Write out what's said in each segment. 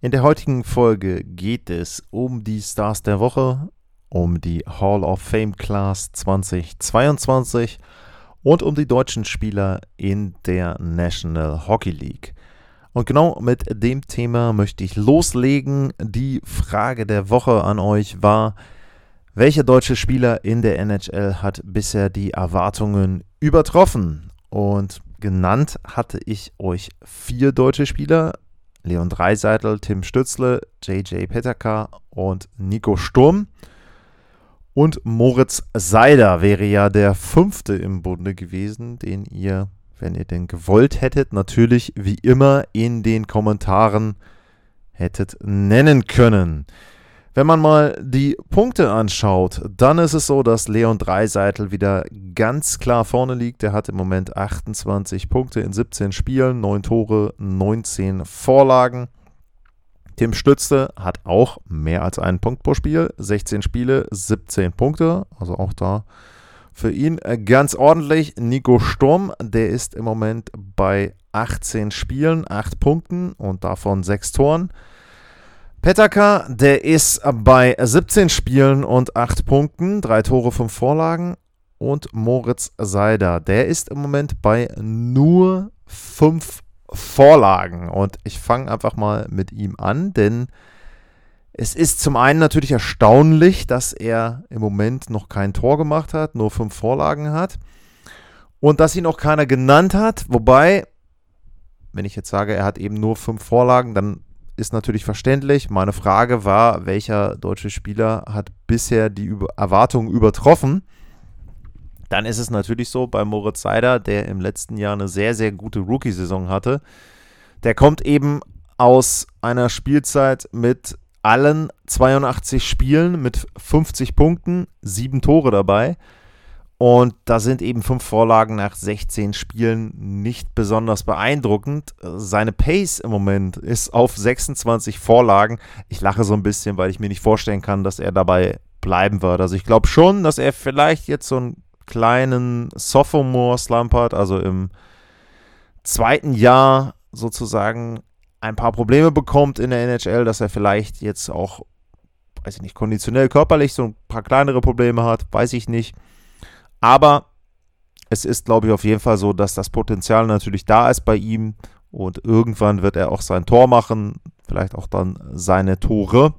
In der heutigen Folge geht es um die Stars der Woche, um die Hall of Fame Class 2022 und um die deutschen Spieler in der National Hockey League. Und genau mit dem Thema möchte ich loslegen. Die Frage der Woche an euch war, welcher deutsche Spieler in der NHL hat bisher die Erwartungen übertroffen? Und genannt hatte ich euch vier deutsche Spieler. Leon Dreiseitel, Tim Stützle, JJ Petterka und Nico Sturm. Und Moritz Seider wäre ja der fünfte im Bunde gewesen, den ihr, wenn ihr denn gewollt hättet, natürlich wie immer in den Kommentaren hättet nennen können. Wenn man mal die Punkte anschaut, dann ist es so, dass Leon Dreiseitel wieder ganz klar vorne liegt. Er hat im Moment 28 Punkte in 17 Spielen, 9 Tore, 19 Vorlagen. Tim Stützle hat auch mehr als einen Punkt pro Spiel, 16 Spiele, 17 Punkte, also auch da für ihn ganz ordentlich. Nico Sturm, der ist im Moment bei 18 Spielen, 8 Punkten und davon 6 Toren. Petaka, der ist bei 17 Spielen und 8 Punkten, 3 Tore, 5 Vorlagen. Und Moritz Seider, der ist im Moment bei nur 5 Vorlagen. Und ich fange einfach mal mit ihm an, denn es ist zum einen natürlich erstaunlich, dass er im Moment noch kein Tor gemacht hat, nur 5 Vorlagen hat. Und dass ihn auch keiner genannt hat. Wobei, wenn ich jetzt sage, er hat eben nur 5 Vorlagen, dann ist natürlich verständlich. Meine Frage war, welcher deutsche Spieler hat bisher die Über Erwartungen übertroffen? Dann ist es natürlich so bei Moritz Seider, der im letzten Jahr eine sehr, sehr gute Rookie-Saison hatte. Der kommt eben aus einer Spielzeit mit allen 82 Spielen mit 50 Punkten, sieben Tore dabei. Und da sind eben fünf Vorlagen nach 16 Spielen nicht besonders beeindruckend. Seine Pace im Moment ist auf 26 Vorlagen. Ich lache so ein bisschen, weil ich mir nicht vorstellen kann, dass er dabei bleiben wird. Also ich glaube schon, dass er vielleicht jetzt so einen kleinen Sophomore-Slump hat, also im zweiten Jahr sozusagen ein paar Probleme bekommt in der NHL, dass er vielleicht jetzt auch, weiß ich nicht, konditionell körperlich so ein paar kleinere Probleme hat, weiß ich nicht. Aber es ist, glaube ich, auf jeden Fall so, dass das Potenzial natürlich da ist bei ihm und irgendwann wird er auch sein Tor machen, vielleicht auch dann seine Tore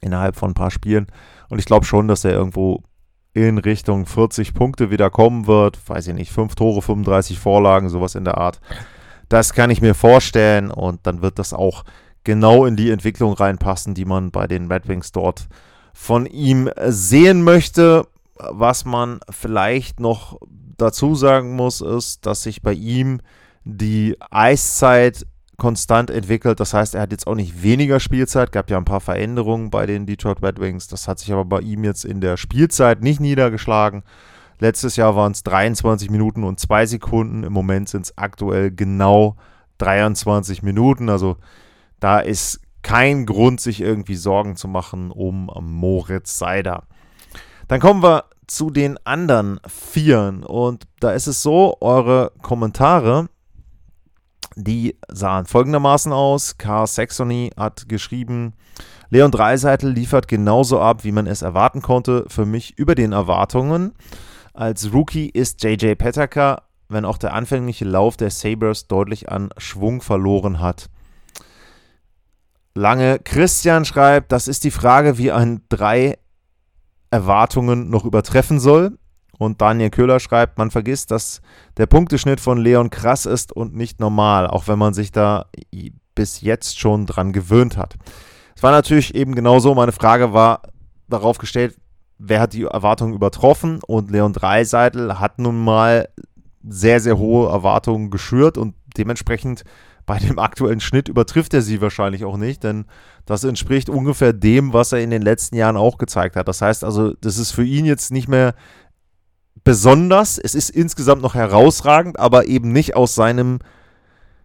innerhalb von ein paar Spielen. Und ich glaube schon, dass er irgendwo in Richtung 40 Punkte wieder kommen wird. Weiß ich nicht, 5 Tore, 35 Vorlagen, sowas in der Art. Das kann ich mir vorstellen und dann wird das auch genau in die Entwicklung reinpassen, die man bei den Red Wings dort von ihm sehen möchte. Was man vielleicht noch dazu sagen muss, ist, dass sich bei ihm die Eiszeit konstant entwickelt. Das heißt, er hat jetzt auch nicht weniger Spielzeit. Gab ja ein paar Veränderungen bei den Detroit Red Wings. Das hat sich aber bei ihm jetzt in der Spielzeit nicht niedergeschlagen. Letztes Jahr waren es 23 Minuten und 2 Sekunden. Im Moment sind es aktuell genau 23 Minuten. Also da ist kein Grund, sich irgendwie Sorgen zu machen um Moritz Seider. Dann kommen wir zu den anderen Vieren. Und da ist es so, eure Kommentare, die sahen folgendermaßen aus. Car Saxony hat geschrieben, Leon Dreiseitel liefert genauso ab, wie man es erwarten konnte. Für mich über den Erwartungen. Als Rookie ist JJ Petaka, wenn auch der anfängliche Lauf der Sabres deutlich an Schwung verloren hat. Lange Christian schreibt, das ist die Frage, wie ein drei Erwartungen noch übertreffen soll. Und Daniel Köhler schreibt, man vergisst, dass der Punkteschnitt von Leon krass ist und nicht normal, auch wenn man sich da bis jetzt schon dran gewöhnt hat. Es war natürlich eben genauso, meine Frage war darauf gestellt, wer hat die Erwartungen übertroffen und Leon Dreiseitel hat nun mal sehr, sehr hohe Erwartungen geschürt und dementsprechend bei dem aktuellen Schnitt übertrifft er sie wahrscheinlich auch nicht, denn das entspricht ungefähr dem, was er in den letzten Jahren auch gezeigt hat. Das heißt also, das ist für ihn jetzt nicht mehr besonders. Es ist insgesamt noch herausragend, aber eben nicht aus seinem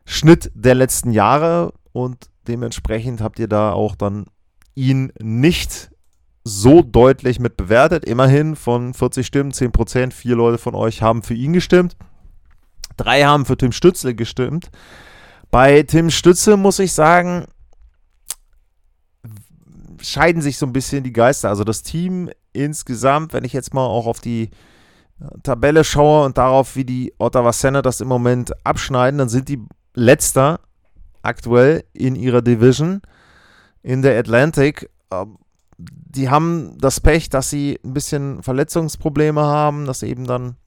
Schnitt der letzten Jahre und dementsprechend habt ihr da auch dann ihn nicht so deutlich mit bewertet. Immerhin von 40 Stimmen, 10 Prozent, vier Leute von euch haben für ihn gestimmt. Drei haben für Tim Stützle gestimmt. Bei Tim Stütze muss ich sagen, scheiden sich so ein bisschen die Geister. Also das Team insgesamt, wenn ich jetzt mal auch auf die Tabelle schaue und darauf, wie die Ottawa Senators im Moment abschneiden, dann sind die letzter aktuell in ihrer Division in der Atlantic. Ähm, die haben das Pech, dass sie ein bisschen Verletzungsprobleme haben, dass eben dann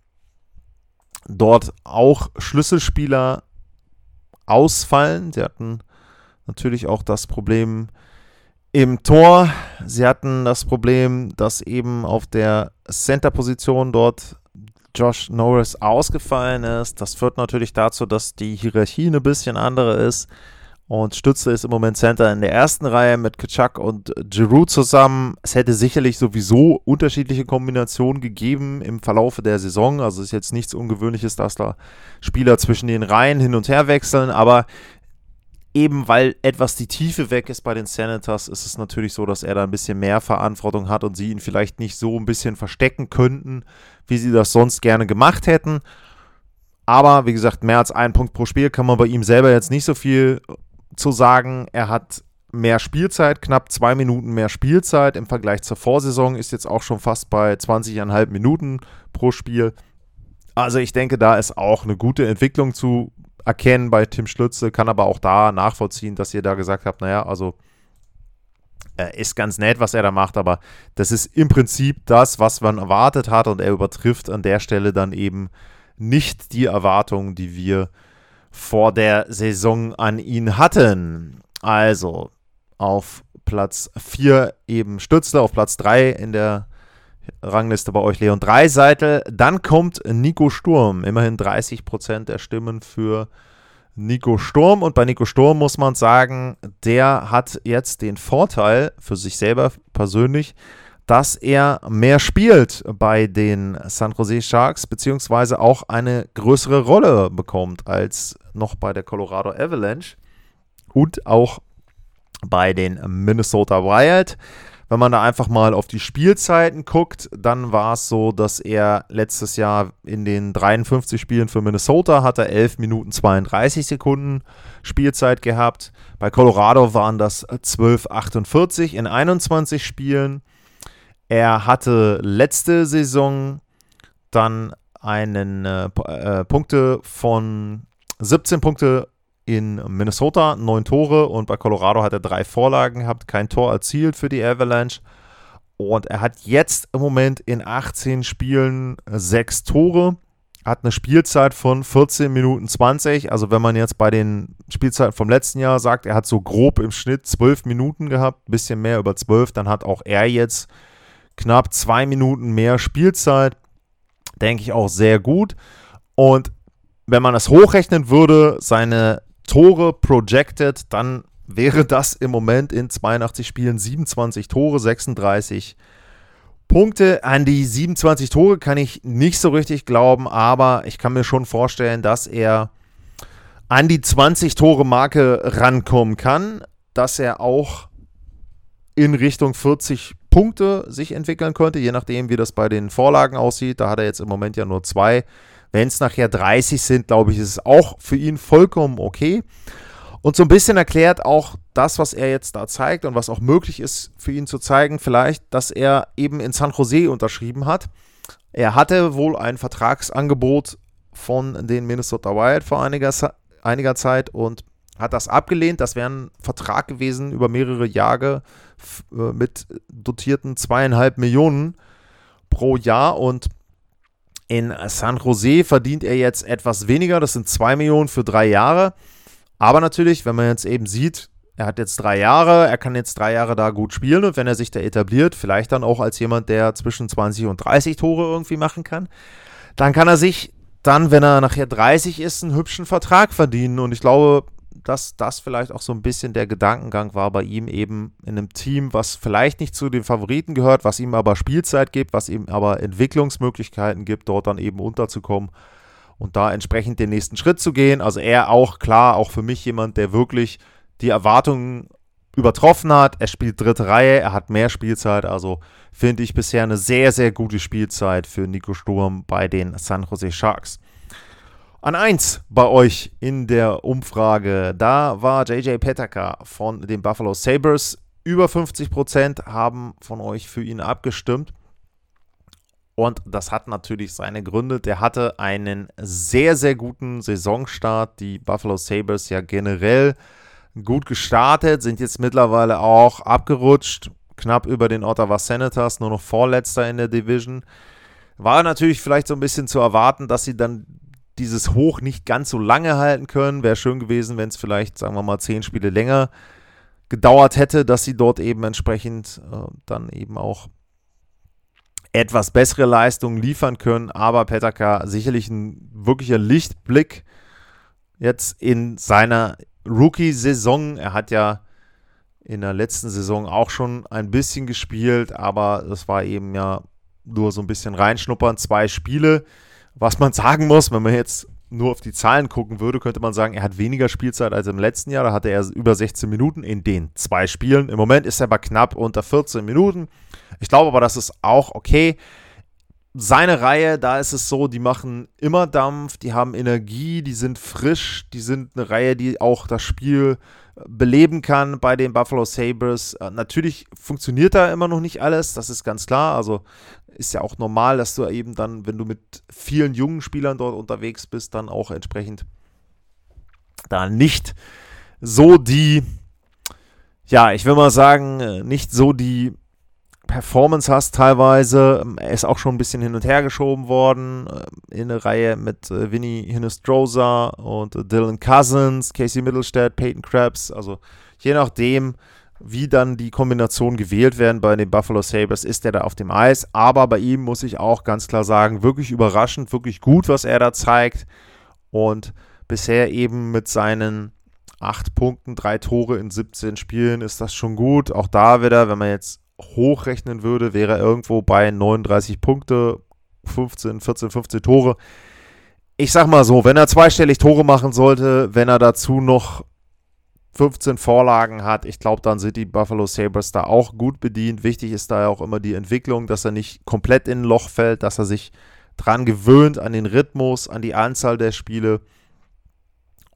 dort auch Schlüsselspieler ausfallen. Sie hatten natürlich auch das Problem im Tor. Sie hatten das Problem, dass eben auf der Center-Position dort Josh Norris ausgefallen ist. Das führt natürlich dazu, dass die Hierarchie ein bisschen andere ist. Und Stütze ist im Moment Center in der ersten Reihe mit Kachak und Giroud zusammen. Es hätte sicherlich sowieso unterschiedliche Kombinationen gegeben im Verlaufe der Saison. Also ist jetzt nichts Ungewöhnliches, dass da Spieler zwischen den Reihen hin und her wechseln. Aber eben weil etwas die Tiefe weg ist bei den Senators, ist es natürlich so, dass er da ein bisschen mehr Verantwortung hat und sie ihn vielleicht nicht so ein bisschen verstecken könnten, wie sie das sonst gerne gemacht hätten. Aber wie gesagt, mehr als ein Punkt pro Spiel kann man bei ihm selber jetzt nicht so viel zu sagen, er hat mehr Spielzeit, knapp zwei Minuten mehr Spielzeit im Vergleich zur Vorsaison, ist jetzt auch schon fast bei 20,5 Minuten pro Spiel. Also ich denke, da ist auch eine gute Entwicklung zu erkennen bei Tim Schlütze, kann aber auch da nachvollziehen, dass ihr da gesagt habt, naja, also äh, ist ganz nett, was er da macht, aber das ist im Prinzip das, was man erwartet hat und er übertrifft an der Stelle dann eben nicht die Erwartungen, die wir äh, vor der Saison an ihn hatten. Also auf Platz 4 eben Stützle, auf Platz 3 in der Rangliste bei euch Leon Dreiseitel. Dann kommt Nico Sturm, immerhin 30% der Stimmen für Nico Sturm. Und bei Nico Sturm muss man sagen, der hat jetzt den Vorteil für sich selber persönlich, dass er mehr spielt bei den San Jose Sharks, beziehungsweise auch eine größere Rolle bekommt als noch bei der Colorado Avalanche und auch bei den Minnesota Wild. Wenn man da einfach mal auf die Spielzeiten guckt, dann war es so, dass er letztes Jahr in den 53 Spielen für Minnesota hatte 11 Minuten 32 Sekunden Spielzeit gehabt. Bei Colorado waren das 12,48 in 21 Spielen. Er hatte letzte Saison dann einen äh, äh, Punkte von 17 Punkte in Minnesota, 9 Tore und bei Colorado hat er drei Vorlagen gehabt, kein Tor erzielt für die Avalanche. Und er hat jetzt im Moment in 18 Spielen 6 Tore, hat eine Spielzeit von 14 Minuten 20. Also wenn man jetzt bei den Spielzeiten vom letzten Jahr sagt, er hat so grob im Schnitt 12 Minuten gehabt, ein bisschen mehr über 12, dann hat auch er jetzt knapp zwei Minuten mehr Spielzeit. Denke ich auch sehr gut. Und wenn man das hochrechnen würde, seine Tore projected, dann wäre das im Moment in 82 Spielen 27 Tore, 36 Punkte. An die 27 Tore kann ich nicht so richtig glauben, aber ich kann mir schon vorstellen, dass er an die 20 Tore Marke rankommen kann, dass er auch in Richtung 40 Punkte sich entwickeln könnte, je nachdem, wie das bei den Vorlagen aussieht. Da hat er jetzt im Moment ja nur zwei. Wenn es nachher 30 sind, glaube ich, ist es auch für ihn vollkommen okay. Und so ein bisschen erklärt auch das, was er jetzt da zeigt und was auch möglich ist für ihn zu zeigen, vielleicht, dass er eben in San Jose unterschrieben hat. Er hatte wohl ein Vertragsangebot von den Minnesota Wild vor einiger, einiger Zeit und hat das abgelehnt. Das wäre ein Vertrag gewesen über mehrere Jahre mit dotierten zweieinhalb Millionen pro Jahr und in San Jose verdient er jetzt etwas weniger. Das sind zwei Millionen für drei Jahre. Aber natürlich, wenn man jetzt eben sieht, er hat jetzt drei Jahre, er kann jetzt drei Jahre da gut spielen und wenn er sich da etabliert, vielleicht dann auch als jemand, der zwischen 20 und 30 Tore irgendwie machen kann, dann kann er sich dann, wenn er nachher 30 ist, einen hübschen Vertrag verdienen. Und ich glaube, dass das vielleicht auch so ein bisschen der Gedankengang war bei ihm eben in einem Team, was vielleicht nicht zu den Favoriten gehört, was ihm aber Spielzeit gibt, was ihm aber Entwicklungsmöglichkeiten gibt, dort dann eben unterzukommen und da entsprechend den nächsten Schritt zu gehen. Also er auch klar, auch für mich jemand, der wirklich die Erwartungen übertroffen hat. Er spielt dritte Reihe, er hat mehr Spielzeit, also finde ich bisher eine sehr, sehr gute Spielzeit für Nico Sturm bei den San Jose Sharks. An 1 bei euch in der Umfrage, da war JJ Petaka von den Buffalo Sabres. Über 50% haben von euch für ihn abgestimmt. Und das hat natürlich seine Gründe. Der hatte einen sehr, sehr guten Saisonstart. Die Buffalo Sabres ja generell gut gestartet, sind jetzt mittlerweile auch abgerutscht, knapp über den Ottawa Senators, nur noch Vorletzter in der Division. War natürlich vielleicht so ein bisschen zu erwarten, dass sie dann dieses Hoch nicht ganz so lange halten können. Wäre schön gewesen, wenn es vielleicht, sagen wir mal, zehn Spiele länger gedauert hätte, dass sie dort eben entsprechend äh, dann eben auch etwas bessere Leistungen liefern können. Aber Petaka sicherlich ein wirklicher Lichtblick jetzt in seiner Rookie-Saison. Er hat ja in der letzten Saison auch schon ein bisschen gespielt, aber das war eben ja nur so ein bisschen reinschnuppern. Zwei Spiele. Was man sagen muss, wenn man jetzt nur auf die Zahlen gucken würde, könnte man sagen, er hat weniger Spielzeit als im letzten Jahr. Da hatte er über 16 Minuten in den zwei Spielen. Im Moment ist er aber knapp unter 14 Minuten. Ich glaube aber, das ist auch okay. Seine Reihe, da ist es so, die machen immer Dampf, die haben Energie, die sind frisch, die sind eine Reihe, die auch das Spiel äh, beleben kann bei den Buffalo Sabres. Äh, natürlich funktioniert da immer noch nicht alles, das ist ganz klar. Also ist ja auch normal, dass du eben dann, wenn du mit vielen jungen Spielern dort unterwegs bist, dann auch entsprechend da nicht so die, ja, ich will mal sagen, äh, nicht so die Performance hast teilweise. Er ist auch schon ein bisschen hin und her geschoben worden äh, in eine Reihe mit äh, Vinny Hinestroza und Dylan Cousins, Casey Middlestead, Peyton Krabs. Also je nachdem, wie dann die Kombinationen gewählt werden bei den Buffalo Sabres, ist er da auf dem Eis. Aber bei ihm muss ich auch ganz klar sagen, wirklich überraschend, wirklich gut, was er da zeigt. Und bisher eben mit seinen acht Punkten, drei Tore in 17 Spielen ist das schon gut. Auch da wieder, wenn man jetzt hochrechnen würde, wäre er irgendwo bei 39 Punkte, 15, 14, 15 Tore. Ich sag mal so, wenn er zweistellig Tore machen sollte, wenn er dazu noch 15 Vorlagen hat. Ich glaube, dann sind die Buffalo Sabres da auch gut bedient. Wichtig ist da ja auch immer die Entwicklung, dass er nicht komplett in ein Loch fällt, dass er sich dran gewöhnt, an den Rhythmus, an die Anzahl der Spiele.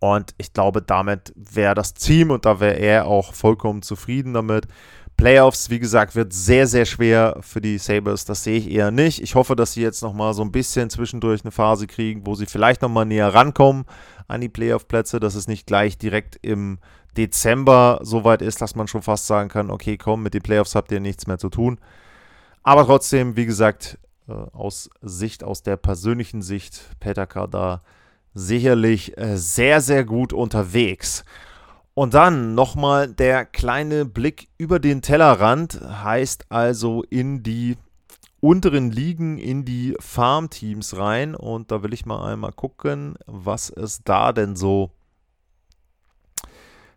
Und ich glaube, damit wäre das Team und da wäre er auch vollkommen zufrieden damit. Playoffs, wie gesagt, wird sehr, sehr schwer für die Sabres. Das sehe ich eher nicht. Ich hoffe, dass sie jetzt nochmal so ein bisschen zwischendurch eine Phase kriegen, wo sie vielleicht nochmal näher rankommen an die Playoff-Plätze, dass es nicht gleich direkt im Dezember so weit ist, dass man schon fast sagen kann, okay, komm, mit den Playoffs habt ihr nichts mehr zu tun. Aber trotzdem, wie gesagt, äh, aus Sicht, aus der persönlichen Sicht, Petaka da sicherlich äh, sehr, sehr gut unterwegs. Und dann nochmal der kleine Blick über den Tellerrand, heißt also in die unteren Ligen, in die Farmteams rein. Und da will ich mal einmal gucken, was es da denn so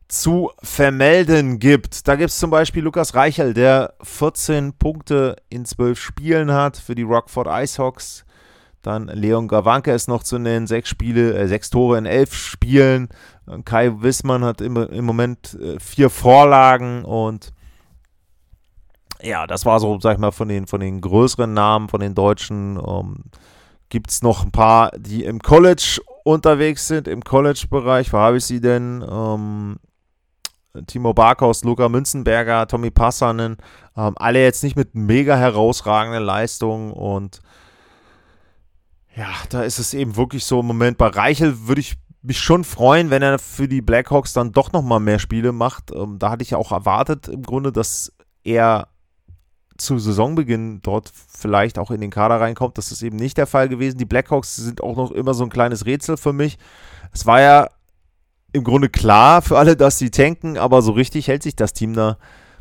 zu vermelden gibt. Da gibt es zum Beispiel Lukas Reichel, der 14 Punkte in 12 Spielen hat für die Rockford Icehawks. Dann Leon Gawanke ist noch zu nennen, sechs Spiele, äh, sechs Tore in elf Spielen. Kai Wissmann hat im, im Moment äh, vier Vorlagen und ja, das war so, sag ich mal, von den, von den größeren Namen, von den Deutschen. Ähm, Gibt es noch ein paar, die im College unterwegs sind, im College-Bereich. Wo habe ich sie denn? Ähm, Timo Barkhaus, Luca Münzenberger, Tommy Passanen, ähm, alle jetzt nicht mit mega herausragenden Leistungen und ja, da ist es eben wirklich so im Moment. Bei Reichel würde ich mich schon freuen, wenn er für die Blackhawks dann doch nochmal mehr Spiele macht. Ähm, da hatte ich ja auch erwartet im Grunde, dass er zu Saisonbeginn dort vielleicht auch in den Kader reinkommt. Das ist eben nicht der Fall gewesen. Die Blackhawks sind auch noch immer so ein kleines Rätsel für mich. Es war ja im Grunde klar für alle, dass sie tanken, aber so richtig hält sich das Team da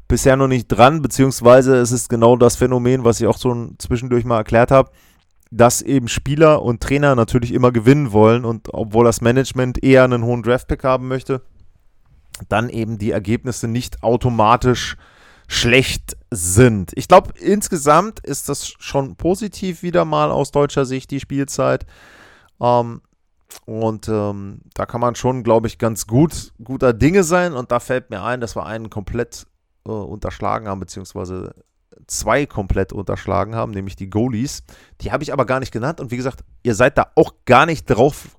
bisher noch nicht dran, beziehungsweise es ist genau das Phänomen, was ich auch so zwischendurch mal erklärt habe dass eben Spieler und Trainer natürlich immer gewinnen wollen und obwohl das Management eher einen hohen Draftpick haben möchte, dann eben die Ergebnisse nicht automatisch schlecht sind. Ich glaube, insgesamt ist das schon positiv wieder mal aus deutscher Sicht, die Spielzeit. Ähm, und ähm, da kann man schon, glaube ich, ganz gut guter Dinge sein. Und da fällt mir ein, dass wir einen komplett äh, unterschlagen haben, beziehungsweise zwei komplett unterschlagen haben, nämlich die Goalies. Die habe ich aber gar nicht genannt. Und wie gesagt, ihr seid da auch gar nicht drauf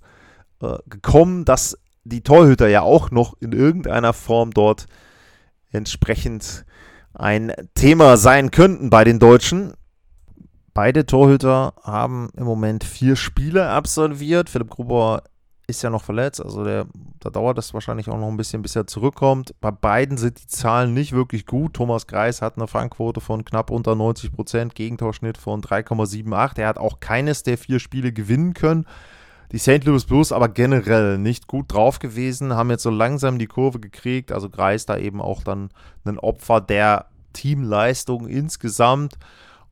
äh, gekommen, dass die Torhüter ja auch noch in irgendeiner Form dort entsprechend ein Thema sein könnten bei den Deutschen. Beide Torhüter haben im Moment vier Spiele absolviert. Philipp Gruber ist ja noch verletzt, also der, da dauert es wahrscheinlich auch noch ein bisschen, bis er zurückkommt. Bei beiden sind die Zahlen nicht wirklich gut. Thomas Greis hat eine Fangquote von knapp unter 90 Prozent, Gegentorschnitt von 3,78. Er hat auch keines der vier Spiele gewinnen können. Die St. Louis Blues aber generell nicht gut drauf gewesen, haben jetzt so langsam die Kurve gekriegt. Also Greis da eben auch dann ein Opfer der Teamleistung insgesamt.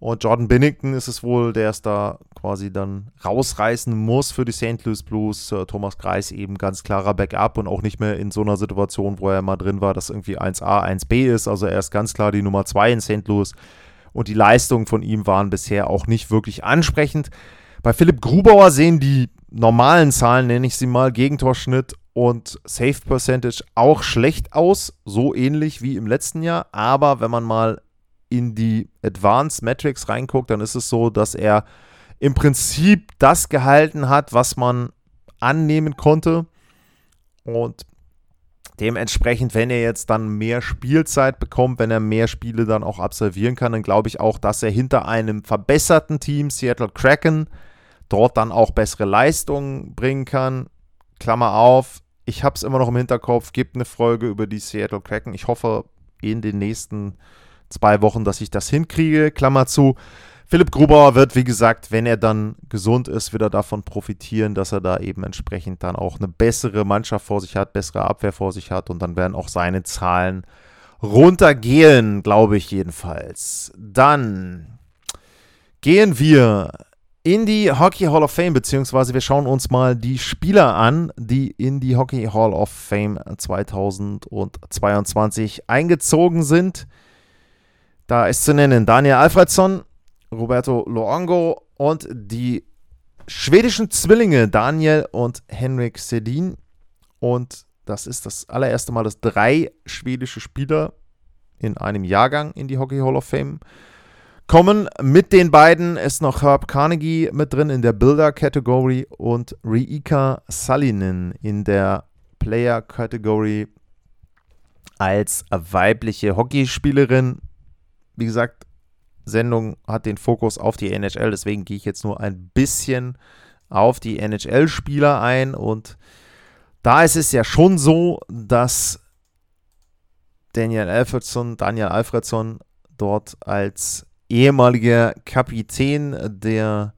Und Jordan Binnington ist es wohl, der es da quasi dann rausreißen muss für die St. Louis Blues. Äh, Thomas Greis eben ganz klarer Backup und auch nicht mehr in so einer Situation, wo er mal drin war, dass irgendwie 1A, 1B ist. Also er ist ganz klar die Nummer 2 in St. Louis. Und die Leistungen von ihm waren bisher auch nicht wirklich ansprechend. Bei Philipp Grubauer sehen die normalen Zahlen, nenne ich sie mal, Gegentorschnitt und Save Percentage auch schlecht aus, so ähnlich wie im letzten Jahr. Aber wenn man mal in die Advanced Metrics reinguckt, dann ist es so, dass er im Prinzip das gehalten hat, was man annehmen konnte. Und dementsprechend, wenn er jetzt dann mehr Spielzeit bekommt, wenn er mehr Spiele dann auch absolvieren kann, dann glaube ich auch, dass er hinter einem verbesserten Team, Seattle Kraken, dort dann auch bessere Leistungen bringen kann. Klammer auf, ich habe es immer noch im Hinterkopf, gibt eine Folge über die Seattle Kraken. Ich hoffe, in den nächsten zwei Wochen, dass ich das hinkriege. Klammer zu. Philipp Grubauer wird, wie gesagt, wenn er dann gesund ist, wieder davon profitieren, dass er da eben entsprechend dann auch eine bessere Mannschaft vor sich hat, bessere Abwehr vor sich hat und dann werden auch seine Zahlen runtergehen, glaube ich jedenfalls. Dann gehen wir in die Hockey Hall of Fame, beziehungsweise wir schauen uns mal die Spieler an, die in die Hockey Hall of Fame 2022 eingezogen sind. Da ist zu nennen Daniel Alfredsson, Roberto Luongo und die schwedischen Zwillinge Daniel und Henrik Sedin. Und das ist das allererste Mal, dass drei schwedische Spieler in einem Jahrgang in die Hockey Hall of Fame kommen. Mit den beiden ist noch Herb Carnegie mit drin in der Builder-Category und Riika Salinen in der Player-Category als weibliche Hockeyspielerin wie gesagt, Sendung hat den Fokus auf die NHL, deswegen gehe ich jetzt nur ein bisschen auf die NHL-Spieler ein. Und da ist es ja schon so, dass Daniel Alfredson, Daniel Alfredson dort als ehemaliger Kapitän der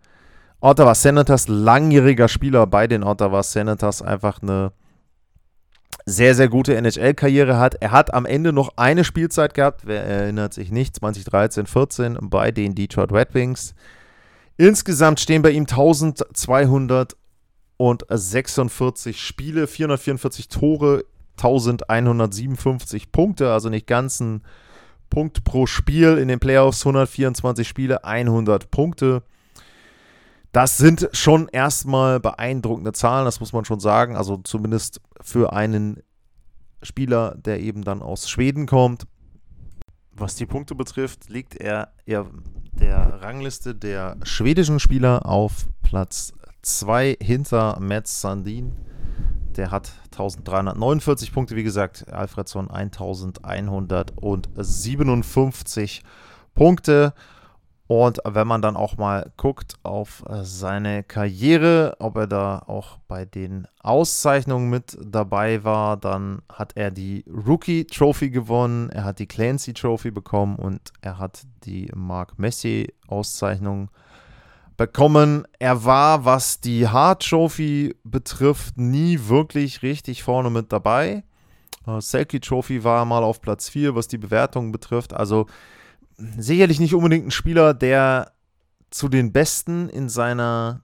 Ottawa Senators, langjähriger Spieler bei den Ottawa Senators, einfach eine sehr, sehr gute NHL-Karriere hat. Er hat am Ende noch eine Spielzeit gehabt, wer erinnert sich nicht, 2013, 14 bei den Detroit Red Wings. Insgesamt stehen bei ihm 1246 Spiele, 444 Tore, 1157 Punkte, also nicht ganz ein Punkt pro Spiel in den Playoffs, 124 Spiele, 100 Punkte. Das sind schon erstmal beeindruckende Zahlen, das muss man schon sagen. Also zumindest für einen Spieler, der eben dann aus Schweden kommt. Was die Punkte betrifft, liegt er eher der Rangliste der schwedischen Spieler auf Platz 2 hinter Mats Sandin. Der hat 1349 Punkte, wie gesagt. Alfredson 1157 Punkte. Und wenn man dann auch mal guckt auf äh, seine Karriere, ob er da auch bei den Auszeichnungen mit dabei war, dann hat er die Rookie Trophy gewonnen, er hat die Clancy Trophy bekommen und er hat die Mark Messi Auszeichnung bekommen. Er war, was die Hart Trophy betrifft, nie wirklich richtig vorne mit dabei. Uh, Selkie Trophy war mal auf Platz 4, was die Bewertung betrifft. Also sicherlich nicht unbedingt ein Spieler, der zu den Besten in seiner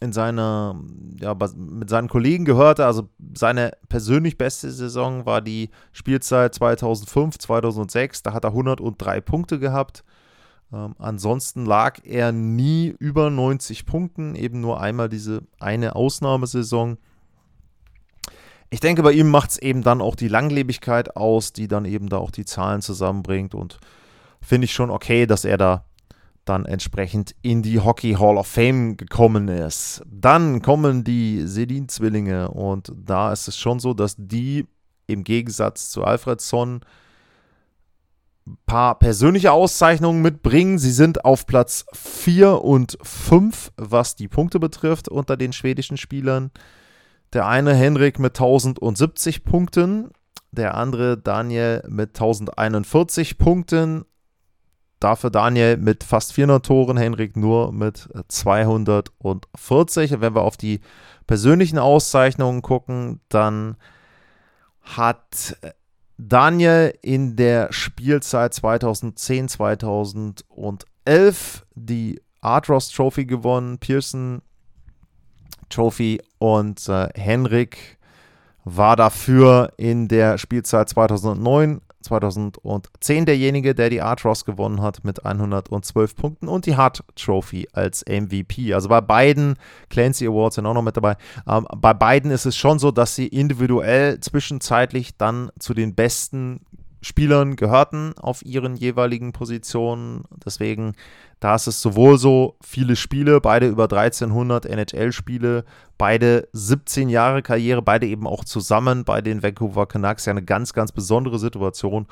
in seiner, ja, mit seinen Kollegen gehörte. Also seine persönlich beste Saison war die Spielzeit 2005, 2006. Da hat er 103 Punkte gehabt. Ähm, ansonsten lag er nie über 90 Punkten, eben nur einmal diese eine Ausnahmesaison. Ich denke, bei ihm macht es eben dann auch die Langlebigkeit aus, die dann eben da auch die Zahlen zusammenbringt. Und finde ich schon okay, dass er da dann entsprechend in die Hockey Hall of Fame gekommen ist. Dann kommen die Sedin-Zwillinge und da ist es schon so, dass die im Gegensatz zu Alfredson ein paar persönliche Auszeichnungen mitbringen. Sie sind auf Platz 4 und 5, was die Punkte betrifft, unter den schwedischen Spielern. Der eine Henrik mit 1070 Punkten, der andere Daniel mit 1041 Punkten. Dafür Daniel mit fast 400 Toren, Henrik nur mit 240. Und wenn wir auf die persönlichen Auszeichnungen gucken, dann hat Daniel in der Spielzeit 2010, 2011 die Artros Trophy gewonnen, Pearson Trophy und äh, Henrik war dafür in der Spielzeit 2009, 2010 derjenige, der die Artros gewonnen hat mit 112 Punkten und die Hart Trophy als MVP. Also bei beiden, Clancy Awards sind auch noch mit dabei, ähm, bei beiden ist es schon so, dass sie individuell zwischenzeitlich dann zu den besten Spielern gehörten auf ihren jeweiligen Positionen. Deswegen, da ist es sowohl so viele Spiele, beide über 1300 NHL-Spiele, beide 17 Jahre Karriere, beide eben auch zusammen bei den Vancouver Canucks. Ja, eine ganz, ganz besondere Situation.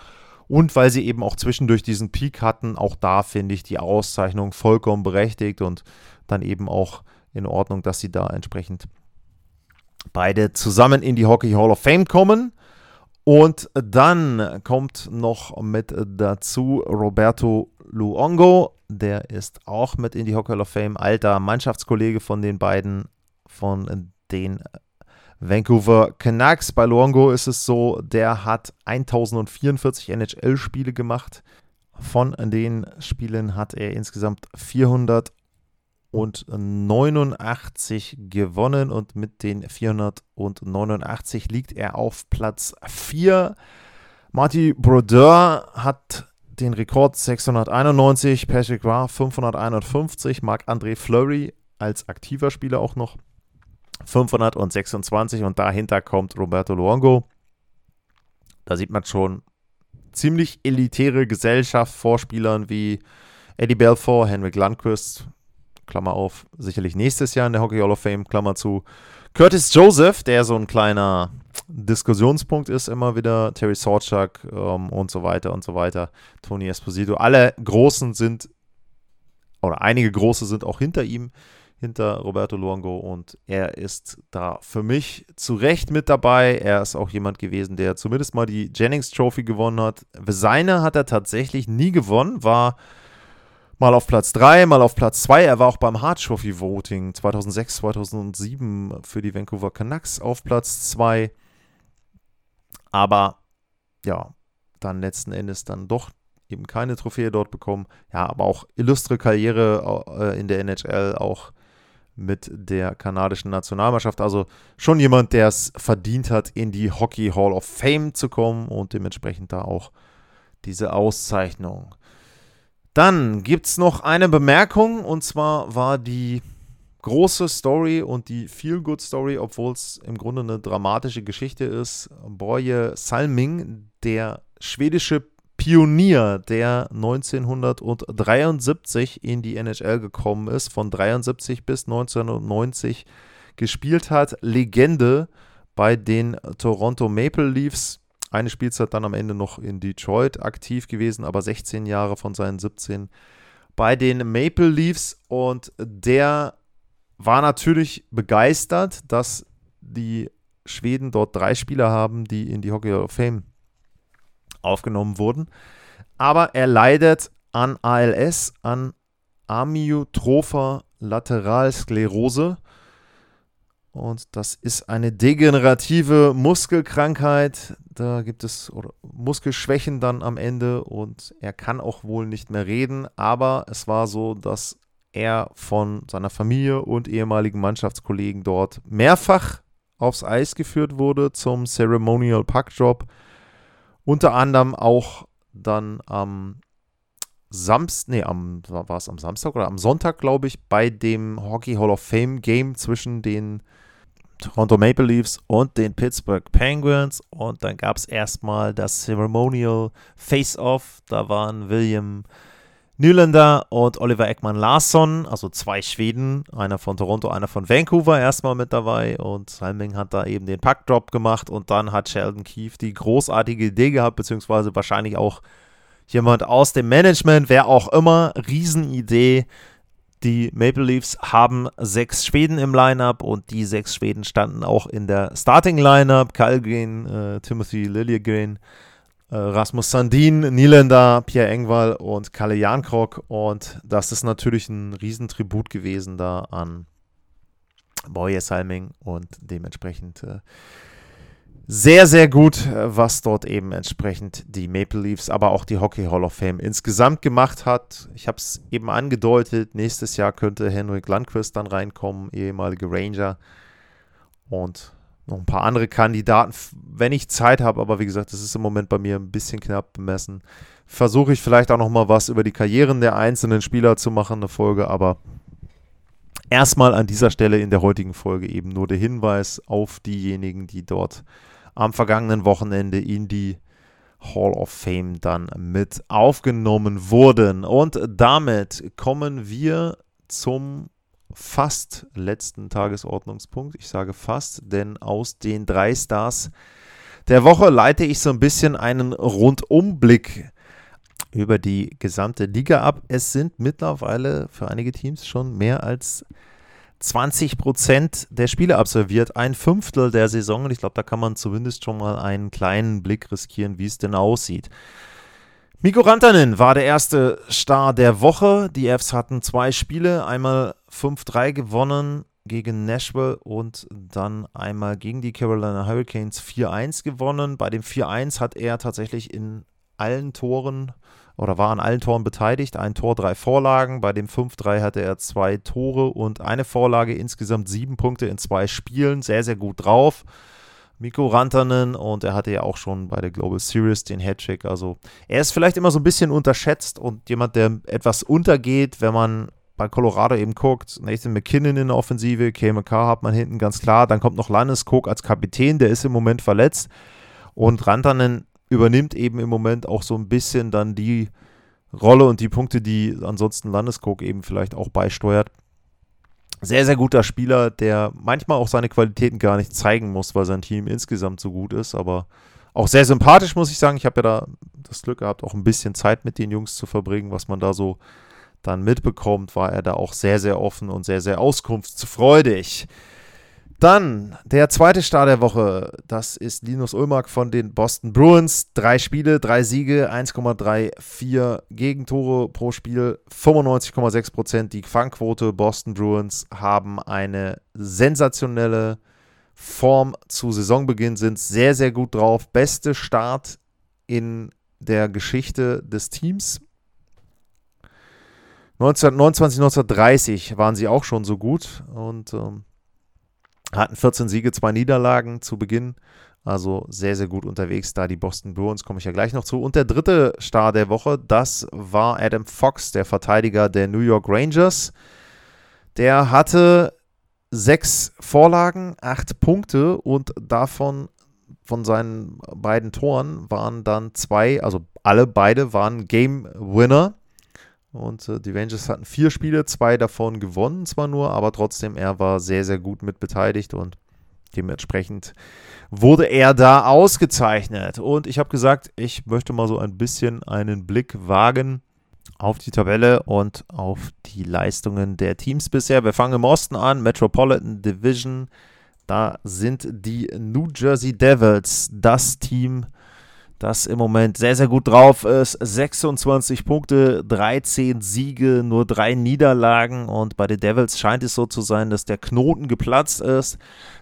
Und weil sie eben auch zwischendurch diesen Peak hatten, auch da finde ich die Auszeichnung vollkommen berechtigt und dann eben auch in Ordnung, dass sie da entsprechend beide zusammen in die Hockey Hall of Fame kommen. Und dann kommt noch mit dazu Roberto Luongo. Der ist auch mit in die Hockey Hall of Fame. Alter Mannschaftskollege von den beiden, von den Vancouver Canucks. Bei Luongo ist es so, der hat 1044 NHL-Spiele gemacht. Von den Spielen hat er insgesamt 400 und 89 gewonnen und mit den 489 liegt er auf Platz 4. Marty Brodeur hat den Rekord 691, Patrick Ra 551, Marc-André Fleury als aktiver Spieler auch noch 526 und dahinter kommt Roberto Luongo. Da sieht man schon ziemlich elitäre Gesellschaft vor Spielern wie Eddie Belfour, Henrik Landquist, Klammer auf, sicherlich nächstes Jahr in der Hockey Hall of Fame, Klammer zu. Curtis Joseph, der so ein kleiner Diskussionspunkt ist immer wieder, Terry Sorchak ähm, und so weiter und so weiter, Tony Esposito. Alle Großen sind, oder einige Große sind auch hinter ihm, hinter Roberto Luongo und er ist da für mich zu Recht mit dabei. Er ist auch jemand gewesen, der zumindest mal die Jennings Trophy gewonnen hat. Seine hat er tatsächlich nie gewonnen, war mal auf Platz 3, mal auf Platz 2. Er war auch beim Hart Trophy Voting 2006, 2007 für die Vancouver Canucks auf Platz 2. Aber ja, dann letzten Endes dann doch eben keine Trophäe dort bekommen. Ja, aber auch illustre Karriere äh, in der NHL, auch mit der kanadischen Nationalmannschaft. Also schon jemand, der es verdient hat, in die Hockey Hall of Fame zu kommen und dementsprechend da auch diese Auszeichnung. Dann gibt es noch eine Bemerkung und zwar war die große Story und die Feel-Good-Story, obwohl es im Grunde eine dramatische Geschichte ist. Boje Salming, der schwedische Pionier, der 1973 in die NHL gekommen ist, von 73 bis 1990 gespielt hat, Legende bei den Toronto Maple Leafs eine Spielzeit dann am Ende noch in Detroit aktiv gewesen, aber 16 Jahre von seinen 17 bei den Maple Leafs und der war natürlich begeistert, dass die Schweden dort drei Spieler haben, die in die Hockey Hall of Fame aufgenommen wurden. Aber er leidet an ALS, an Amyotropher Lateralsklerose. Und das ist eine degenerative Muskelkrankheit. Da gibt es Muskelschwächen dann am Ende und er kann auch wohl nicht mehr reden. Aber es war so, dass er von seiner Familie und ehemaligen Mannschaftskollegen dort mehrfach aufs Eis geführt wurde zum Ceremonial Puck Drop. Unter anderem auch dann am Samstag, nee, am, war es am Samstag oder am Sonntag, glaube ich, bei dem Hockey Hall of Fame Game zwischen den Toronto Maple Leafs und den Pittsburgh Penguins. Und dann gab es erstmal das Ceremonial Face-Off. Da waren William Nylander und Oliver Ekman Larsson, also zwei Schweden, einer von Toronto, einer von Vancouver, erstmal mit dabei. Und Salming hat da eben den Puckdrop gemacht. Und dann hat Sheldon Keefe die großartige Idee gehabt, beziehungsweise wahrscheinlich auch jemand aus dem Management, wer auch immer, Riesenidee die Maple Leafs haben sechs Schweden im Lineup und die sechs Schweden standen auch in der Starting Lineup. Kalgren, äh, Timothy Liljegren, äh, Rasmus Sandin, Nielander, Pierre Engwall und Kalle Jankrok. Und das ist natürlich ein Riesentribut gewesen da an Boye Salming und dementsprechend äh, sehr, sehr gut, äh, was dort eben entsprechend die Maple Leafs, aber auch die Hockey Hall of Fame insgesamt gemacht hat. Ich habe es eben angedeutet, nächstes Jahr könnte Henrik Landquist dann reinkommen, ehemalige Ranger und noch ein paar andere Kandidaten, wenn ich Zeit habe, aber wie gesagt, das ist im Moment bei mir ein bisschen knapp bemessen. Versuche ich vielleicht auch noch mal was über die Karrieren der einzelnen Spieler zu machen, eine Folge, aber erstmal an dieser Stelle in der heutigen Folge eben nur der Hinweis auf diejenigen, die dort am vergangenen Wochenende in die Hall of Fame dann mit aufgenommen wurden. Und damit kommen wir zum fast letzten Tagesordnungspunkt. Ich sage fast, denn aus den drei Stars der Woche leite ich so ein bisschen einen Rundumblick über die gesamte Liga ab. Es sind mittlerweile für einige Teams schon mehr als 20 Prozent der Spiele absolviert, ein Fünftel der Saison. Und ich glaube, da kann man zumindest schon mal einen kleinen Blick riskieren, wie es denn aussieht. Mikko Rantanen war der erste Star der Woche. Die Fs hatten zwei Spiele, einmal 5-3 gewonnen gegen Nashville und dann einmal gegen die Carolina Hurricanes 4-1 gewonnen. Bei dem 4-1 hat er tatsächlich in allen Toren oder war an allen Toren beteiligt. Ein Tor, drei Vorlagen. Bei dem 5-3 hatte er zwei Tore und eine Vorlage. Insgesamt sieben Punkte in zwei Spielen. Sehr, sehr gut drauf. Mikko Rantanen und er hatte ja auch schon bei der Global Series den Hattrick. Also er ist vielleicht immer so ein bisschen unterschätzt und jemand, der etwas untergeht, wenn man bei Colorado eben guckt. Nathan McKinnon in der Offensive, KMK hat man hinten ganz klar. Dann kommt noch Lannis Cook als Kapitän, der ist im Moment verletzt. Und Rantanen übernimmt eben im Moment auch so ein bisschen dann die Rolle und die Punkte, die ansonsten Landeskog eben vielleicht auch beisteuert. Sehr, sehr guter Spieler, der manchmal auch seine Qualitäten gar nicht zeigen muss, weil sein Team insgesamt so gut ist, aber auch sehr sympathisch, muss ich sagen. Ich habe ja da das Glück gehabt, auch ein bisschen Zeit mit den Jungs zu verbringen, was man da so dann mitbekommt, war er da auch sehr, sehr offen und sehr, sehr auskunftsfreudig. Dann der zweite Star der Woche. Das ist Linus Ulmark von den Boston Bruins. Drei Spiele, drei Siege, 1,34 Gegentore pro Spiel, 95,6 Prozent die Fangquote. Boston Bruins haben eine sensationelle Form zu Saisonbeginn, sind sehr, sehr gut drauf. Beste Start in der Geschichte des Teams. 1929, 1930 waren sie auch schon so gut und ähm, hatten 14 Siege, zwei Niederlagen zu Beginn. Also sehr, sehr gut unterwegs da die Boston Bruins, komme ich ja gleich noch zu. Und der dritte Star der Woche, das war Adam Fox, der Verteidiger der New York Rangers. Der hatte sechs Vorlagen, acht Punkte und davon von seinen beiden Toren waren dann zwei, also alle beide waren Game Winner. Und äh, die Rangers hatten vier Spiele, zwei davon gewonnen zwar nur, aber trotzdem, er war sehr, sehr gut mit beteiligt und dementsprechend wurde er da ausgezeichnet. Und ich habe gesagt, ich möchte mal so ein bisschen einen Blick wagen auf die Tabelle und auf die Leistungen der Teams bisher. Wir fangen im Osten an, Metropolitan Division. Da sind die New Jersey Devils das Team, das im Moment sehr, sehr gut drauf ist. 26 Punkte, 13 Siege, nur drei Niederlagen. Und bei den Devils scheint es so zu sein, dass der Knoten geplatzt ist,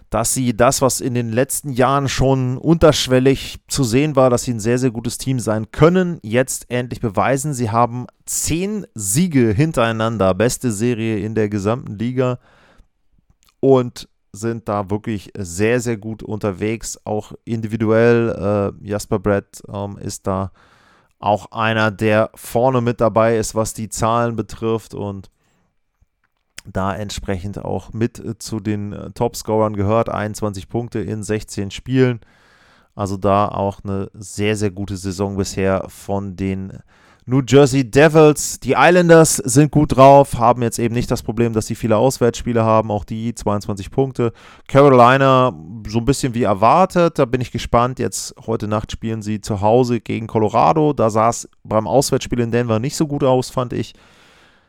dass sie das, was in den letzten Jahren schon unterschwellig zu sehen war, dass sie ein sehr, sehr gutes Team sein können, jetzt endlich beweisen. Sie haben zehn Siege hintereinander, beste Serie in der gesamten Liga. Und sind da wirklich sehr, sehr gut unterwegs. Auch individuell. Äh, Jasper Brett ähm, ist da auch einer, der vorne mit dabei ist, was die Zahlen betrifft und da entsprechend auch mit äh, zu den äh, Topscorern gehört. 21 Punkte in 16 Spielen. Also da auch eine sehr, sehr gute Saison bisher von den New Jersey Devils. Die Islanders sind gut drauf, haben jetzt eben nicht das Problem, dass sie viele Auswärtsspiele haben, auch die 22 Punkte. Carolina so ein bisschen wie erwartet, da bin ich gespannt. Jetzt heute Nacht spielen sie zu Hause gegen Colorado. Da sah es beim Auswärtsspiel in Denver nicht so gut aus, fand ich.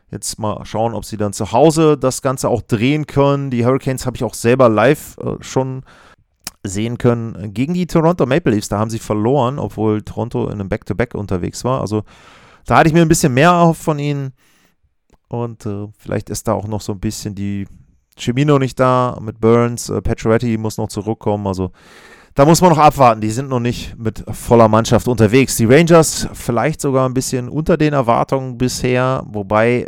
Jetzt mal schauen, ob sie dann zu Hause das Ganze auch drehen können. Die Hurricanes habe ich auch selber live äh, schon sehen können. Gegen die Toronto Maple Leafs, da haben sie verloren, obwohl Toronto in einem Back-to-Back -Back unterwegs war. Also da hatte ich mir ein bisschen mehr auf von ihnen. Und äh, vielleicht ist da auch noch so ein bisschen die Chemie noch nicht da mit Burns. Äh, Pacioretty muss noch zurückkommen. Also da muss man noch abwarten. Die sind noch nicht mit voller Mannschaft unterwegs. Die Rangers vielleicht sogar ein bisschen unter den Erwartungen bisher. Wobei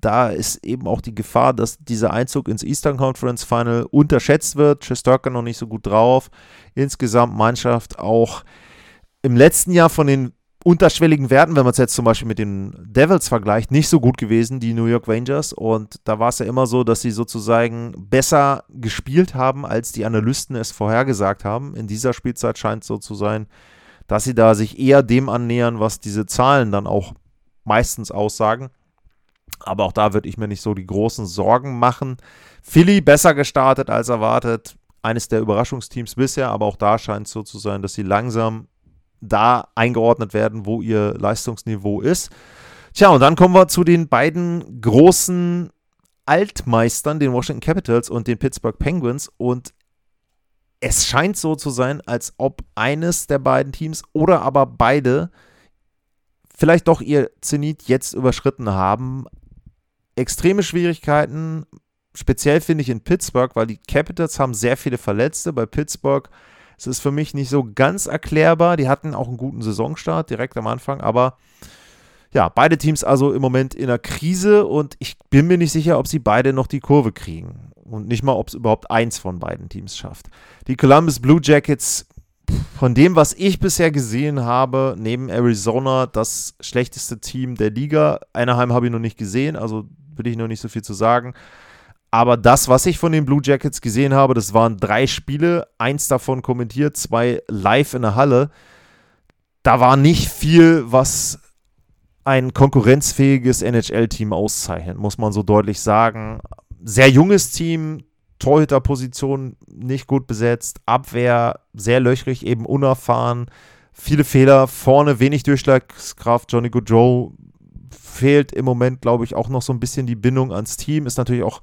da ist eben auch die Gefahr, dass dieser Einzug ins Eastern Conference Final unterschätzt wird. Chesterka noch nicht so gut drauf. Insgesamt Mannschaft auch im letzten Jahr von den unterschwelligen Werten, wenn man es jetzt zum Beispiel mit den Devils vergleicht, nicht so gut gewesen, die New York Rangers. Und da war es ja immer so, dass sie sozusagen besser gespielt haben, als die Analysten es vorhergesagt haben. In dieser Spielzeit scheint es so zu sein, dass sie da sich eher dem annähern, was diese Zahlen dann auch meistens aussagen. Aber auch da würde ich mir nicht so die großen Sorgen machen. Philly besser gestartet als erwartet. Eines der Überraschungsteams bisher, aber auch da scheint es so zu sein, dass sie langsam da eingeordnet werden, wo ihr Leistungsniveau ist. Tja, und dann kommen wir zu den beiden großen Altmeistern, den Washington Capitals und den Pittsburgh Penguins. Und es scheint so zu sein, als ob eines der beiden Teams oder aber beide vielleicht doch ihr Zenit jetzt überschritten haben. Extreme Schwierigkeiten, speziell finde ich in Pittsburgh, weil die Capitals haben sehr viele Verletzte. Bei Pittsburgh es ist für mich nicht so ganz erklärbar. Die hatten auch einen guten Saisonstart direkt am Anfang, aber ja, beide Teams also im Moment in einer Krise und ich bin mir nicht sicher, ob sie beide noch die Kurve kriegen. Und nicht mal, ob es überhaupt eins von beiden Teams schafft. Die Columbus Blue Jackets, von dem, was ich bisher gesehen habe, neben Arizona das schlechteste Team der Liga. Anaheim habe ich noch nicht gesehen, also will ich noch nicht so viel zu sagen. Aber das, was ich von den Blue Jackets gesehen habe, das waren drei Spiele, eins davon kommentiert, zwei live in der Halle. Da war nicht viel, was ein konkurrenzfähiges NHL-Team auszeichnet, muss man so deutlich sagen. Sehr junges Team, Torhüterposition nicht gut besetzt, Abwehr sehr löchrig, eben unerfahren, viele Fehler, vorne wenig Durchschlagskraft. Johnny Goodrow fehlt im Moment, glaube ich, auch noch so ein bisschen die Bindung ans Team. Ist natürlich auch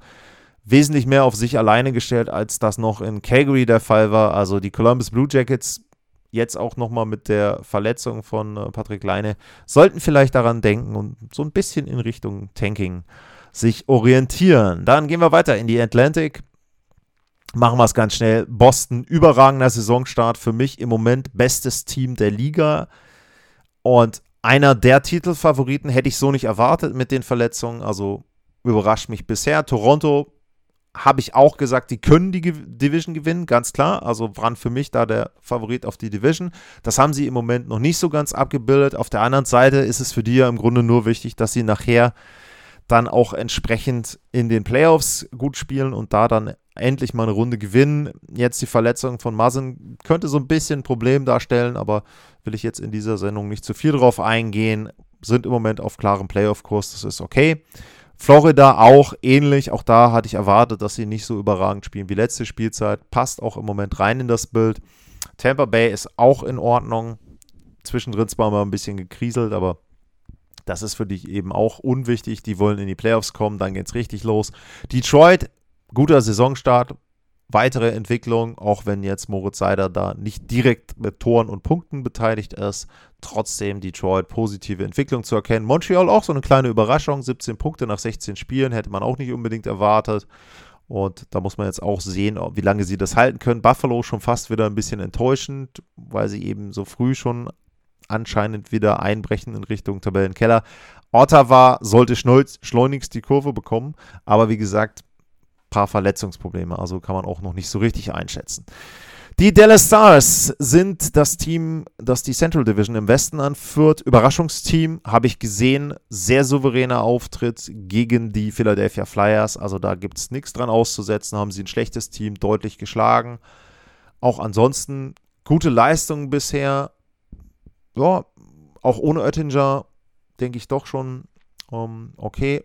wesentlich mehr auf sich alleine gestellt, als das noch in Calgary der Fall war. Also die Columbus Blue Jackets jetzt auch nochmal mit der Verletzung von äh, Patrick Leine sollten vielleicht daran denken und so ein bisschen in Richtung Tanking sich orientieren. Dann gehen wir weiter in die Atlantic. Machen wir es ganz schnell. Boston, überragender Saisonstart. Für mich im Moment bestes Team der Liga. Und einer der Titelfavoriten hätte ich so nicht erwartet mit den Verletzungen. Also überrascht mich bisher. Toronto habe ich auch gesagt, die können die Division gewinnen, ganz klar. Also waren für mich da der Favorit auf die Division. Das haben sie im Moment noch nicht so ganz abgebildet. Auf der anderen Seite ist es für die ja im Grunde nur wichtig, dass sie nachher dann auch entsprechend in den Playoffs gut spielen und da dann endlich mal eine Runde gewinnen. Jetzt die Verletzung von Muzzin könnte so ein bisschen ein Problem darstellen, aber will ich jetzt in dieser Sendung nicht zu viel drauf eingehen. Sind im Moment auf klarem Playoff-Kurs, das ist okay. Florida auch ähnlich. Auch da hatte ich erwartet, dass sie nicht so überragend spielen wie letzte Spielzeit. Passt auch im Moment rein in das Bild. Tampa Bay ist auch in Ordnung. Zwischendrin zwar mal ein bisschen gekriselt, aber das ist für dich eben auch unwichtig. Die wollen in die Playoffs kommen, dann geht es richtig los. Detroit, guter Saisonstart. Weitere Entwicklung, auch wenn jetzt Moritz Seider da nicht direkt mit Toren und Punkten beteiligt ist. Trotzdem Detroit positive Entwicklung zu erkennen. Montreal auch so eine kleine Überraschung, 17 Punkte nach 16 Spielen, hätte man auch nicht unbedingt erwartet. Und da muss man jetzt auch sehen, wie lange sie das halten können. Buffalo schon fast wieder ein bisschen enttäuschend, weil sie eben so früh schon anscheinend wieder einbrechen in Richtung Tabellenkeller. Ottawa sollte schleunigst die Kurve bekommen, aber wie gesagt, paar Verletzungsprobleme, also kann man auch noch nicht so richtig einschätzen. Die Dallas Stars sind das Team, das die Central Division im Westen anführt. Überraschungsteam habe ich gesehen. Sehr souveräner Auftritt gegen die Philadelphia Flyers. Also da gibt es nichts dran auszusetzen. Haben sie ein schlechtes Team deutlich geschlagen. Auch ansonsten gute Leistungen bisher. Ja, auch ohne Oettinger denke ich doch schon ähm, okay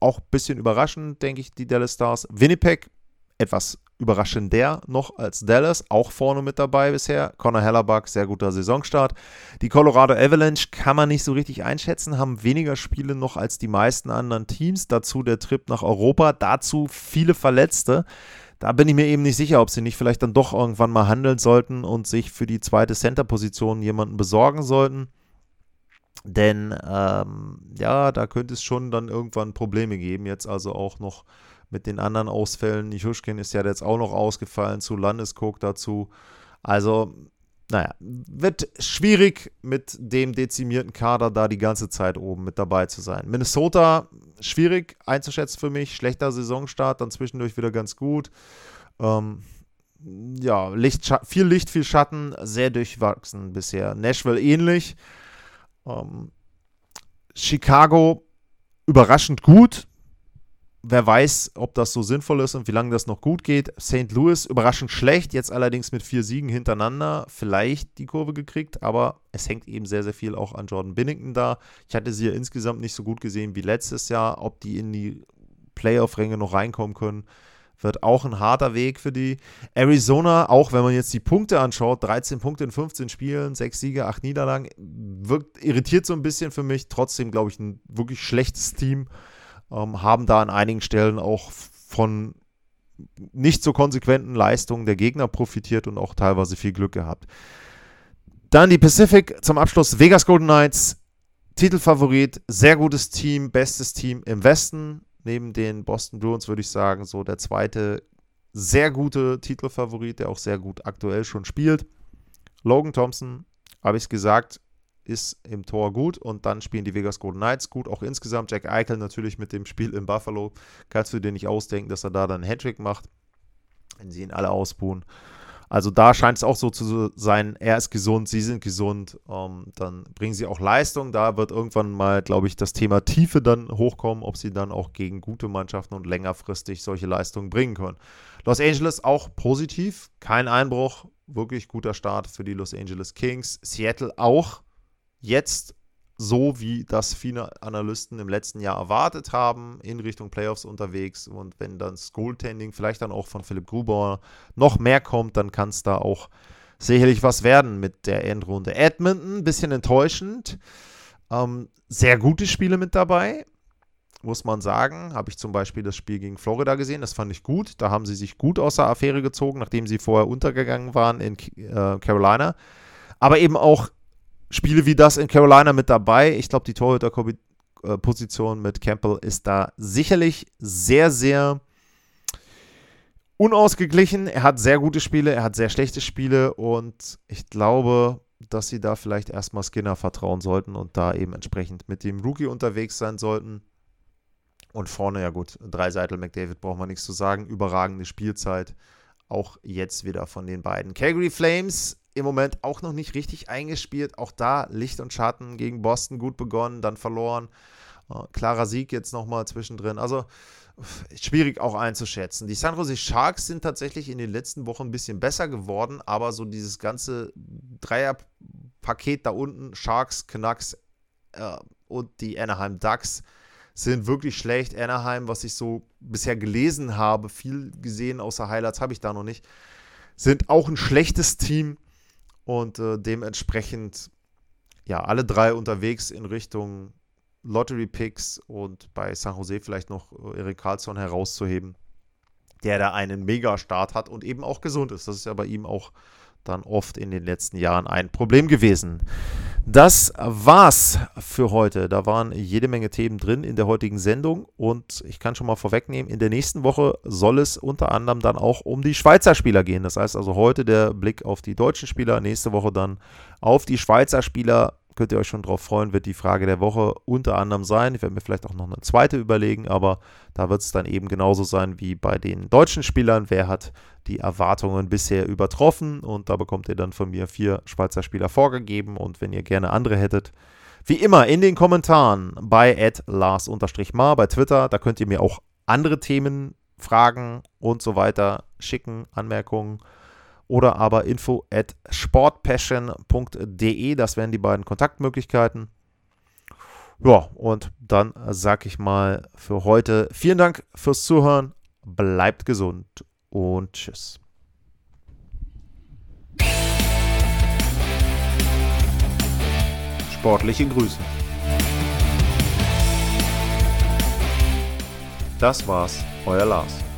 auch ein bisschen überraschend, denke ich, die Dallas Stars. Winnipeg etwas überraschender noch als Dallas, auch vorne mit dabei bisher. Connor Hellerbuck, sehr guter Saisonstart. Die Colorado Avalanche kann man nicht so richtig einschätzen, haben weniger Spiele noch als die meisten anderen Teams. Dazu der Trip nach Europa, dazu viele Verletzte. Da bin ich mir eben nicht sicher, ob sie nicht vielleicht dann doch irgendwann mal handeln sollten und sich für die zweite Center-Position jemanden besorgen sollten. Denn ähm, ja, da könnte es schon dann irgendwann Probleme geben. Jetzt also auch noch mit den anderen Ausfällen. Nichushkin ist ja jetzt auch noch ausgefallen zu Landeskog dazu. Also, naja, wird schwierig mit dem dezimierten Kader da die ganze Zeit oben mit dabei zu sein. Minnesota, schwierig einzuschätzen für mich. Schlechter Saisonstart, dann zwischendurch wieder ganz gut. Ähm, ja, Licht, viel Licht, viel Schatten, sehr durchwachsen bisher. Nashville ähnlich. Ähm, Chicago überraschend gut. Wer weiß, ob das so sinnvoll ist und wie lange das noch gut geht. St. Louis überraschend schlecht, jetzt allerdings mit vier Siegen hintereinander vielleicht die Kurve gekriegt, aber es hängt eben sehr, sehr viel auch an Jordan Binnington da. Ich hatte sie ja insgesamt nicht so gut gesehen wie letztes Jahr, ob die in die Playoff-Ränge noch reinkommen können wird auch ein harter Weg für die Arizona, auch wenn man jetzt die Punkte anschaut, 13 Punkte in 15 Spielen, 6 Siege, 8 Niederlagen, wirkt irritiert so ein bisschen für mich. Trotzdem, glaube ich, ein wirklich schlechtes Team. Ähm, haben da an einigen Stellen auch von nicht so konsequenten Leistungen der Gegner profitiert und auch teilweise viel Glück gehabt. Dann die Pacific zum Abschluss. Vegas Golden Knights, Titelfavorit, sehr gutes Team, bestes Team im Westen neben den Boston Bruins würde ich sagen, so der zweite sehr gute Titelfavorit, der auch sehr gut aktuell schon spielt. Logan Thompson, habe ich es gesagt, ist im Tor gut und dann spielen die Vegas Golden Knights gut, auch insgesamt. Jack Eichel natürlich mit dem Spiel in Buffalo. Kannst du dir nicht ausdenken, dass er da dann einen Hattrick macht, wenn sie ihn alle ausbuhen. Also da scheint es auch so zu sein, er ist gesund, sie sind gesund, ähm, dann bringen sie auch Leistung. Da wird irgendwann mal, glaube ich, das Thema Tiefe dann hochkommen, ob sie dann auch gegen gute Mannschaften und längerfristig solche Leistungen bringen können. Los Angeles auch positiv, kein Einbruch, wirklich guter Start für die Los Angeles Kings. Seattle auch jetzt so, wie das viele Analysten im letzten Jahr erwartet haben, in Richtung Playoffs unterwegs. Und wenn dann das Goaltending vielleicht dann auch von Philipp Gruber noch mehr kommt, dann kann es da auch sicherlich was werden mit der Endrunde. Edmonton, bisschen enttäuschend. Ähm, sehr gute Spiele mit dabei, muss man sagen. Habe ich zum Beispiel das Spiel gegen Florida gesehen, das fand ich gut. Da haben sie sich gut aus der Affäre gezogen, nachdem sie vorher untergegangen waren in äh, Carolina. Aber eben auch Spiele wie das in Carolina mit dabei. Ich glaube, die Torhüter-Position mit Campbell ist da sicherlich sehr, sehr unausgeglichen. Er hat sehr gute Spiele, er hat sehr schlechte Spiele und ich glaube, dass sie da vielleicht erstmal Skinner vertrauen sollten und da eben entsprechend mit dem Rookie unterwegs sein sollten. Und vorne, ja gut, Dreiseitel McDavid braucht man nichts zu sagen. Überragende Spielzeit. Auch jetzt wieder von den beiden. Calgary Flames im Moment auch noch nicht richtig eingespielt. Auch da Licht und Schatten gegen Boston gut begonnen, dann verloren. Äh, klarer Sieg jetzt nochmal zwischendrin. Also schwierig auch einzuschätzen. Die San Jose Sharks sind tatsächlich in den letzten Wochen ein bisschen besser geworden, aber so dieses ganze Dreierpaket da unten, Sharks, Canucks äh, und die Anaheim Ducks, sind wirklich schlecht. Anaheim, was ich so bisher gelesen habe, viel gesehen, außer Highlights habe ich da noch nicht, sind auch ein schlechtes Team. Und äh, dementsprechend, ja, alle drei unterwegs in Richtung Lottery Picks und bei San Jose vielleicht noch äh, Erik Carlson herauszuheben. der da einen Megastart hat und eben auch gesund ist. Das ist ja bei ihm auch dann oft in den letzten Jahren ein Problem gewesen. Das war's für heute. Da waren jede Menge Themen drin in der heutigen Sendung und ich kann schon mal vorwegnehmen, in der nächsten Woche soll es unter anderem dann auch um die Schweizer Spieler gehen. Das heißt also heute der Blick auf die deutschen Spieler, nächste Woche dann auf die Schweizer Spieler könnt ihr euch schon drauf freuen, wird die Frage der Woche unter anderem sein. Ich werde mir vielleicht auch noch eine zweite überlegen, aber da wird es dann eben genauso sein wie bei den deutschen Spielern. Wer hat die Erwartungen bisher übertroffen? Und da bekommt ihr dann von mir vier Schweizer Spieler vorgegeben. Und wenn ihr gerne andere hättet, wie immer in den Kommentaren bei Lars-Mar bei Twitter, da könnt ihr mir auch andere Themen, Fragen und so weiter schicken, Anmerkungen oder aber info at sportpassion.de. Das wären die beiden Kontaktmöglichkeiten. Ja, und dann sage ich mal für heute vielen Dank fürs Zuhören. Bleibt gesund und tschüss. Sportliche Grüße. Das war's, euer Lars.